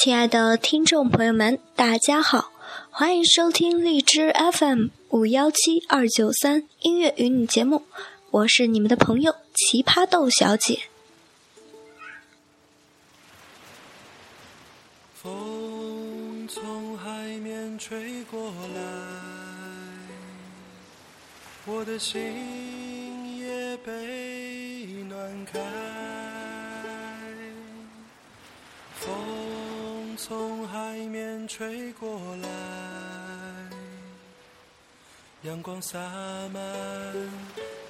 亲爱的听众朋友们，大家好，欢迎收听荔枝 FM 五幺七二九三音乐与你节目，我是你们的朋友奇葩豆小姐。风从海面吹过来，我的心也被暖开。从海面吹过来，阳光洒满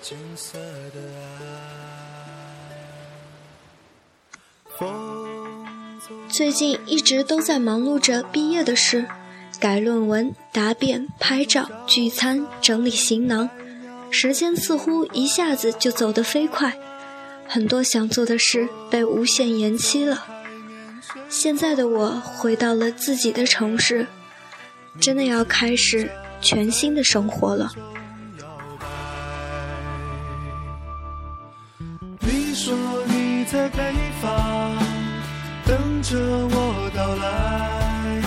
金色的爱。风从最近一直都在忙碌着毕业的事，改论文、答辩、拍照、聚餐、整理行囊，时间似乎一下子就走得飞快，很多想做的事被无限延期了。现在的我回到了自己的城市，真的要开始全新的生活了。你说你在北方等着我到来，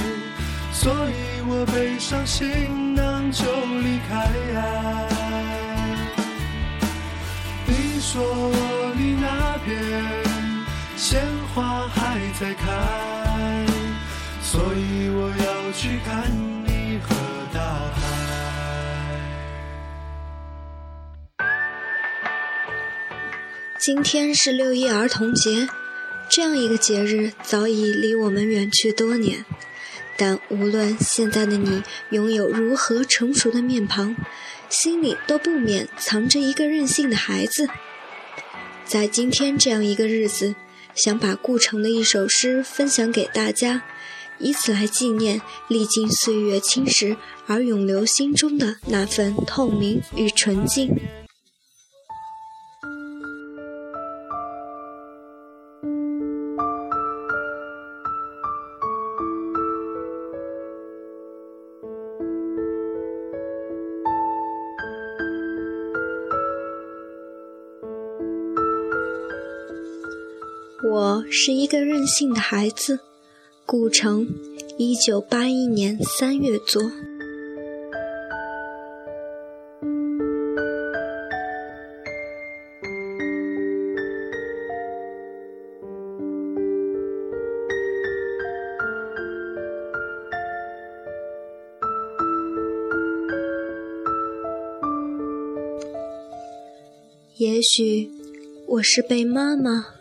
所以我背上行囊就离开。你说你那边花还在开，所以我要去看你和大海。今天是六一儿童节，这样一个节日早已离我们远去多年。但无论现在的你拥有如何成熟的面庞，心里都不免藏着一个任性的孩子。在今天这样一个日子，想把顾城的一首诗分享给大家，以此来纪念历经岁月侵蚀而永留心中的那份透明与纯净。是一个任性的孩子，顾城，一九八一年三月作。也许我是被妈妈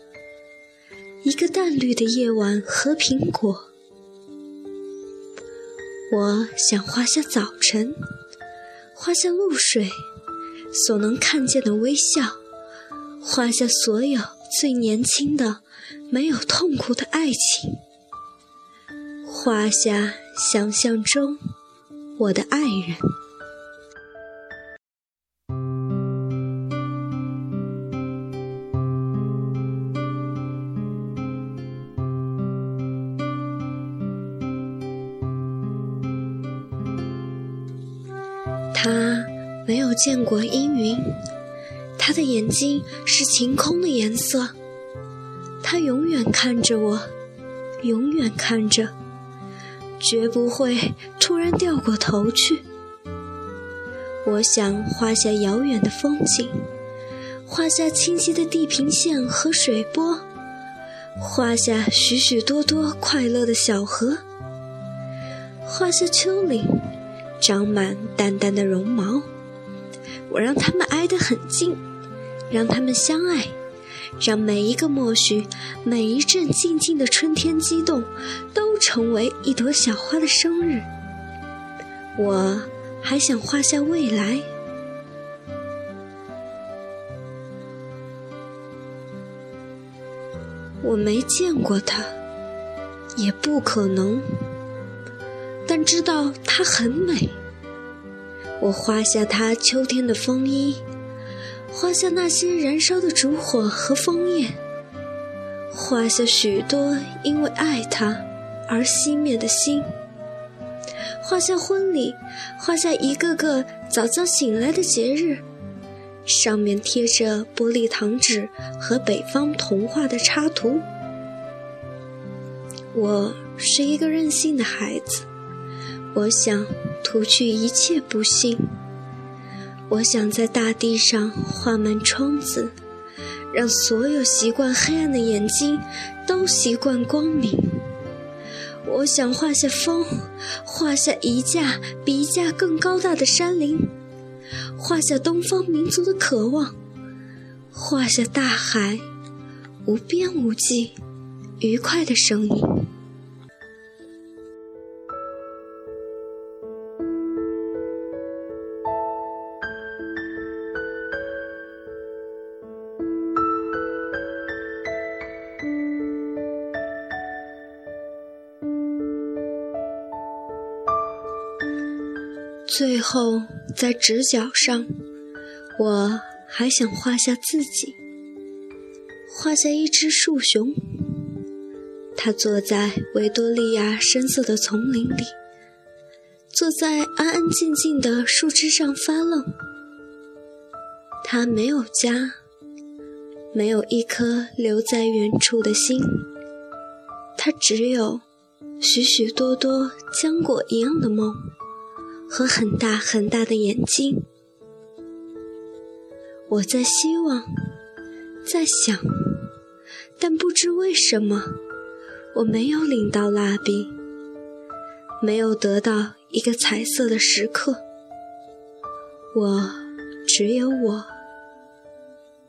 一个淡绿的夜晚和苹果。我想画下早晨，画下露水所能看见的微笑，画下所有最年轻的、没有痛苦的爱情，画下想象中我的爱人。他没有见过阴云，他的眼睛是晴空的颜色。他永远看着我，永远看着，绝不会突然掉过头去。我想画下遥远的风景，画下清晰的地平线和水波，画下许许多多快乐的小河，画下丘陵。长满淡淡的绒毛，我让它们挨得很近，让它们相爱，让每一个默许，每一阵静静的春天激动，都成为一朵小花的生日。我还想画下未来，我没见过他，也不可能。但知道它很美。我画下它秋天的风衣，画下那些燃烧的烛火和枫叶，画下许多因为爱它而熄灭的心。画下婚礼，画下一个个早早醒来的节日，上面贴着玻璃糖纸和北方童话的插图。我是一个任性的孩子，我想涂去一切不幸。我想在大地上画满窗子，让所有习惯黑暗的眼睛都习惯光明。我想画下风，画下一架比一架更高大的山林，画下东方民族的渴望，画下大海无边无际、愉快的声音。最后，在直角上，我还想画下自己，画下一只树熊。它坐在维多利亚深色的丛林里，坐在安安静静的树枝上发愣。它没有家，没有一颗留在远处的心，它只有许许多多浆果一样的梦。和很大很大的眼睛，我在希望，在想，但不知为什么，我没有领到蜡笔，没有得到一个彩色的时刻。我只有我，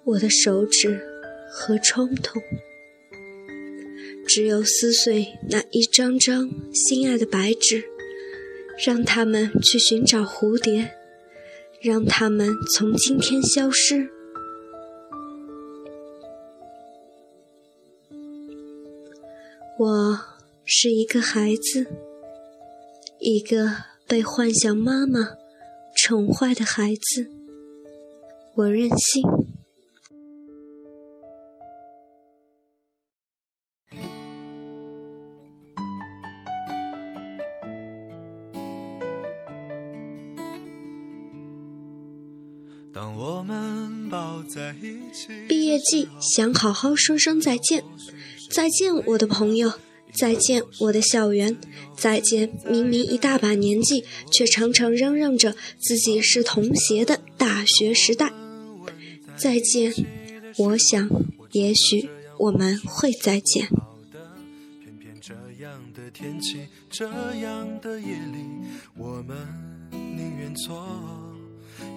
我的手指和冲痛，只有撕碎那一张张心爱的白纸。让他们去寻找蝴蝶，让他们从今天消失。我是一个孩子，一个被幻想妈妈宠坏的孩子。我任性。当我们抱在一起。毕业季，想好好说声再见，再见我的朋友，再见我的校园，再见明明一大把年纪，却常常嚷嚷着自己是童鞋的大学时代，再见。我想，也许我们会再见。偏偏这样的天气，这样的夜里，我们宁愿错。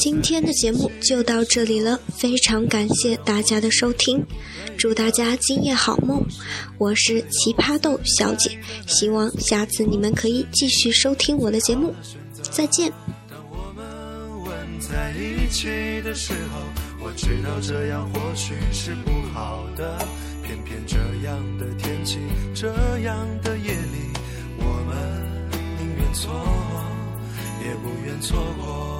今天的节目就到这里了，非常感谢大家的收听，祝大家今夜好梦。我是奇葩豆小姐，希望下次你们可以继续收听我的节目，再见。当我们吻在一起的时候，我知道这样或许是不好的，偏偏这样的天气，这样的夜里，我们宁愿错，也不愿错过。